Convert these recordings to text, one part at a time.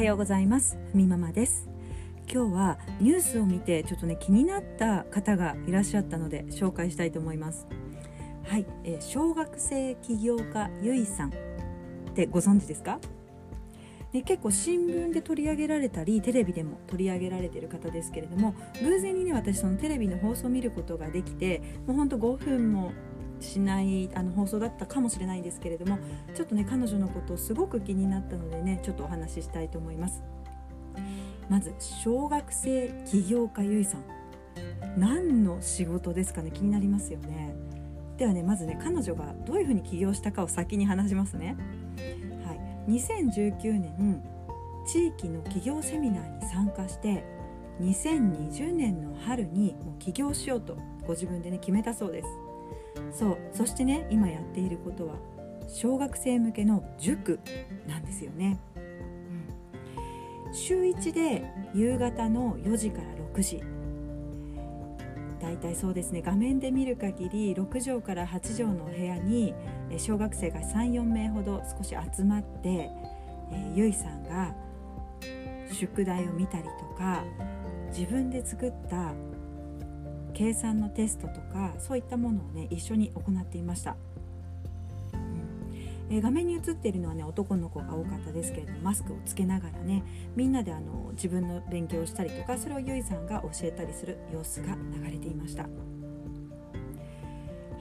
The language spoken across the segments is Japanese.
はようございます。ふみママです。今日はニュースを見てちょっとね気になった方がいらっしゃったので紹介したいと思います。はい、えー、小学生起業家ゆいさん。ってご存知ですか？で結構新聞で取り上げられたりテレビでも取り上げられてる方ですけれども偶然にね私そのテレビの放送を見ることができてもうほんと5分もしないあの放送だったかもしれないんですけれどもちょっとね彼女のことすごく気になったのでねちょっとお話ししたいと思います。まず小学生起業家ゆいさん。何の仕事ですかね？気になりますよね。ではねまずね彼女がどういうふうに起業したかを先に話しますね。はい。2019年地域の起業セミナーに参加して2020年の春にもう起業しようとご自分でね決めたそうです。そうそしてね今やっていることは小学生向けの塾なんですよね、うん、週1で夕方の4時から6時。だいたいそうですね画面で見る限り6畳から8畳のお部屋に小学生が34名ほど少し集まって、え、ゆいさんが宿題を見たりとか自分で作った計算のテストとかそういったものをね一緒に行っていました、うん、え画面に映っているのはね男の子が多かったですけれどもマスクをつけながらねみんなであの自分の勉強をしたりとかそれをゆいさんが教えたりする様子が流れていました。は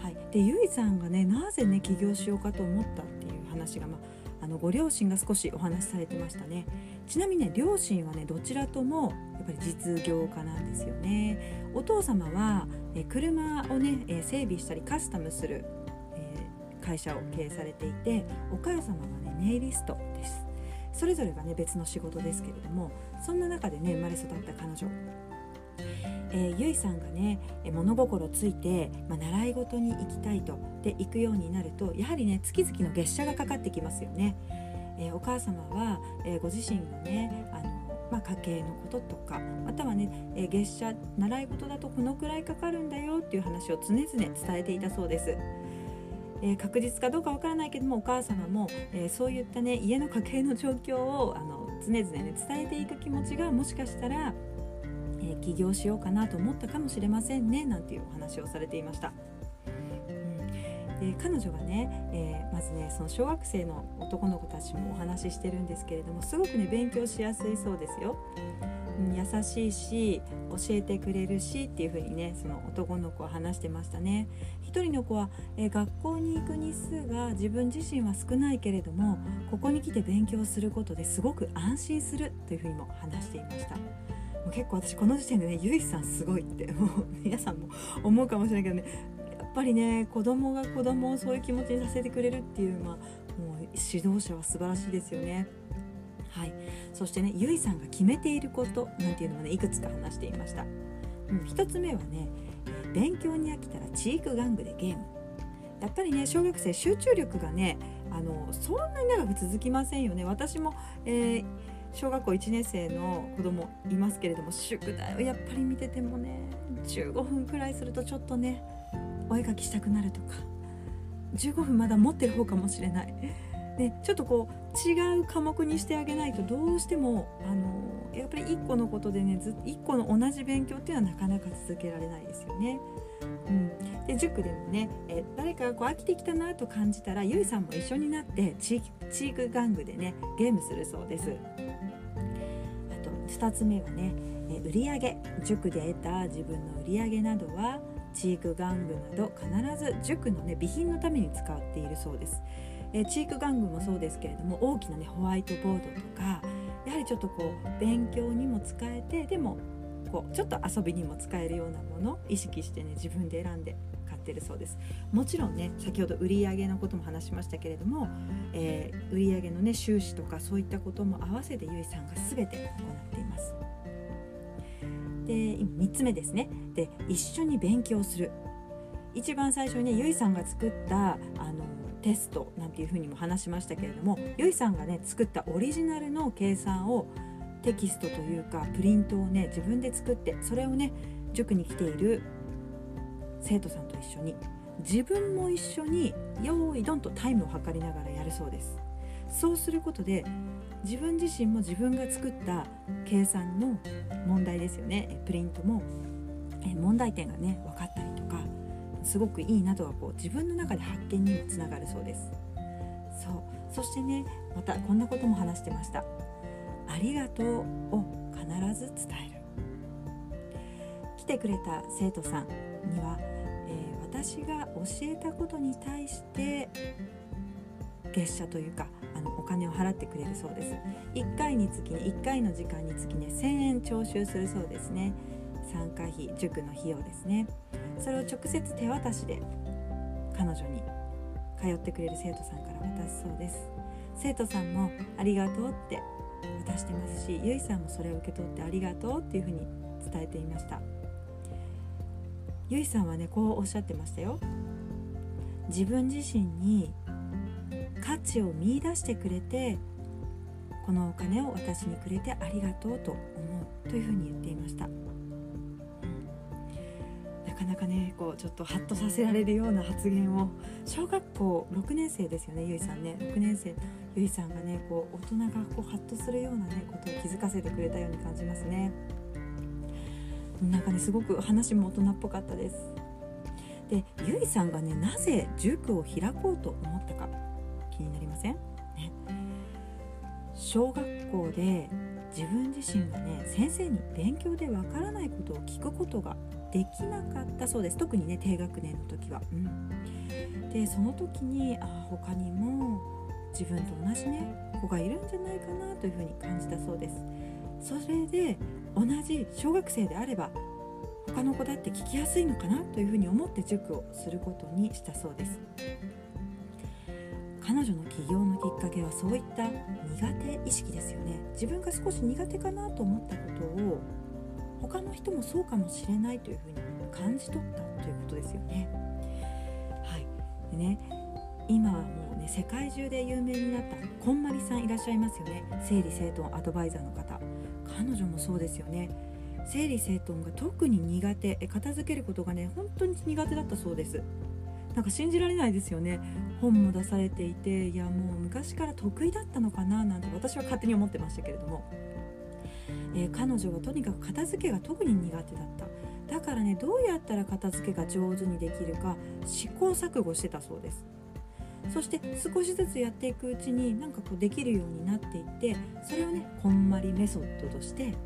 い、でゆいさんがねなぜね起業しようかと思ったっていう話が、まあ、のご両親が少しお話しされてましたね。ちなみにね両親はねどちらともやっぱり実業家なんですよね。お父様はえ車をね、え整備したりカスタムする、え会社を経営されていてお母様はねネイリストです。それぞれがね別の仕事ですけれどもそんな中でね生まれ育った彼女。えー、ゆいさんがね物心ついて、まあ、習い事に行きたいとで行くようになるとやはりね月々の月謝がかかってきますよね。えー、お母様は、えー、ご自身のねあの、まあ、家計のこととかまたはね、え、月謝習い事だとこのくらいかかるんだよっていう話を常々伝えていたそうです。えー、確実かどうかわからないけどもお母様も、えー、そういったね家の家計の状況をあの常々ね伝えていく気持ちがもしかしたら、え、起業しようかなと思ったかもしれませんねなんていうお話をされていました。で彼女がね、えー、まずねその小学生の男の子たちもお話ししてるんですけれどもすごくね勉強しやすいそうですよ。うん、優しいし教えてくれるしっていう風にねその男の子は話してましたね。一人の子は、えー、学校に行く日数が自分自身は少ないけれどもここに来て勉強することですごく安心するというふうにも話していました。もう結構私この時点でねゆいさんすごいってもう皆さんも思うかもしれないけどねやっぱりね子供が子供をそういう気持ちにさせてくれるっていう、まあ、もう指導者は素晴らしいですよね。はい、そしてねゆいさんが決めていることなんていうのもねいくつか話していました。うん、1つ目はね勉強に飽きたらチーク玩具でゲーム。やっぱりね小学生集中力がねあのそんなに長く続きませんよね。私も、えー小学校1年生の子供いますけれども宿題をやっぱり見ててもね15分くらいするとちょっとねお絵描きしたくなるとか15分まだ持ってる方かもしれない。でちょっとこう違う科目にしてあげないとどうしてもあのやっぱり1個のことでねず1個の同じ勉強っていうのはなかなか続けられないですよね。うん、で塾でもね、え誰かがこう飽きてきたなと感じたらゆいさんも一緒になってチーク玩具でねゲームするそうです。あと2つ目はね、え売上塾で得た自分の売上などはチーク玩具など必ず塾の、ね、備品のために使っているそうです。えチーク玩具もそうですけれども大きな、ね、ホワイトボードとかやはりちょっとこう勉強にも使えてでもこうちょっと遊びにも使えるようなもの意識してね自分で選んで買ってるそうです。もちろんね先ほど売上のことも話しましたけれども、えー、売上のね収支とかそういったことも合わせてゆいさんが全て行っています。で3つ目ですね。で一緒に勉強する。一番最初にゆいさんが作ったあのテストなんていうふうにも話しましたけれどもゆいさんがね作ったオリジナルの計算をテキストというかプリントをね自分で作ってそれをね塾に来ている生徒さんと一緒に自分も一緒に用意どんとタイムを測りながらやるそうです。そうすることで自分自身も自分が作った計算の問題ですよね。プリントも問題点がね分かったりとかすごくいいなとかこう自分の中で発見にもつながるそうです。そう。そしてねまたこんなことも話してました。ありがとうを必ず伝える。来てくれた生徒さんには、えー、私が教えたことに対して月謝というかあのお金を払ってくれるそうです。1回につきね1回の時間につきね1000円徴収するそうですね。参加費塾の費用ですね。それを直接手渡しで彼女に通ってくれる生徒さんから渡すそうです。生徒さんもありがとうって渡してますしゆいさんもそれを受け取ってありがとうっていうふうに伝えていました。ゆいさんはねこうおっしゃってましたよ。自分自身に価値を見いだしてくれてこのお金を私にくれてありがとうと思うというふうに言っていました。かなかねこうちょっとハッとさせられるような発言を小学校6年生ですよねゆいさんね。6年生。ゆいさんがねこう大人がこうハッとするようなねことを気づかせてくれたように感じますね。なんかねすごく話も大人っぽかったです。でゆいさんがねなぜ塾を開こうと思ったか気になりません、ね、小学校で自分自身がね先生に勉強でわからないことを聞くことができなかったそうです特にね低学年の時は。うん、でその時にあ他にも自分と同じね子がいるんじゃないかなというふうに感じたそうです。それで同じ小学生であれば他の子だって聞きやすいのかなというふうに思って塾をすることにしたそうです。彼女の起業のきっかけはそういった苦手意識ですよね自分が少し苦手かなと思ったことを他の人もそうかもしれないというふうに感じ取ったということですよね。はい、でね今はもうね世界中で有名になったこんまりさんいらっしゃいますよね。整理整頓アドバイザーの方。彼女もそうですよね。整理整頓が特に苦手。片付けることがね本当に苦手だったそうです。なんか信じられないですよね。本も出されていていやもう昔から得意だったのかななんて私は勝手に思ってましたけれども。えー、彼女はとにかく片付けが特に苦手だった。だからねどうやったら片付けが上手にできるか試行錯誤してたそうです。そして少しずつやっていくうちになんかこうできるようになっていってそれをねこんまりメソッドとしてこ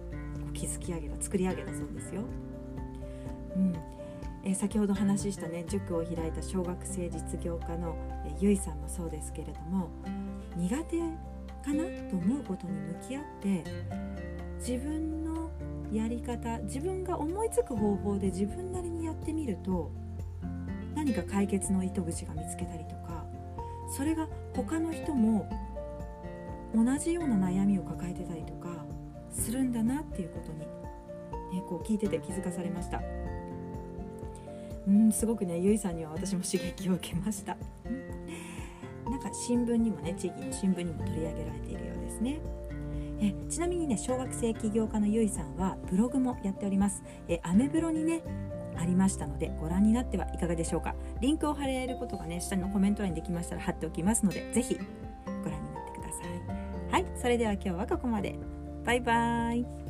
う築き上げた作り上げたそうですよ。うん。え、先ほど話したね塾を開いた小学生実業家の、え、ゆいさんもそうですけれども苦手かなと思うことに向き合って自分のやり方自分が思いつく方法で自分なりにやってみると何か解決の糸口が見つけたりとかそれが他の人も同じような悩みを抱えてたりとかするんだなっていうことに、ね、こう聞いてて気づかされました。うんすごくねゆいさんには私も刺激を受けました。なんか新聞にもね地域の新聞にも取り上げられているようですね。えちなみにね小学生起業家のゆいさんはブログもやっております。えアメブロにねありましたのでご覧になってはいかがでしょうか。リンクを貼れることがね下のコメント欄にできましたら貼っておきますので是非ご覧になってください。はいそれでは今日はここまで。バイバーイ。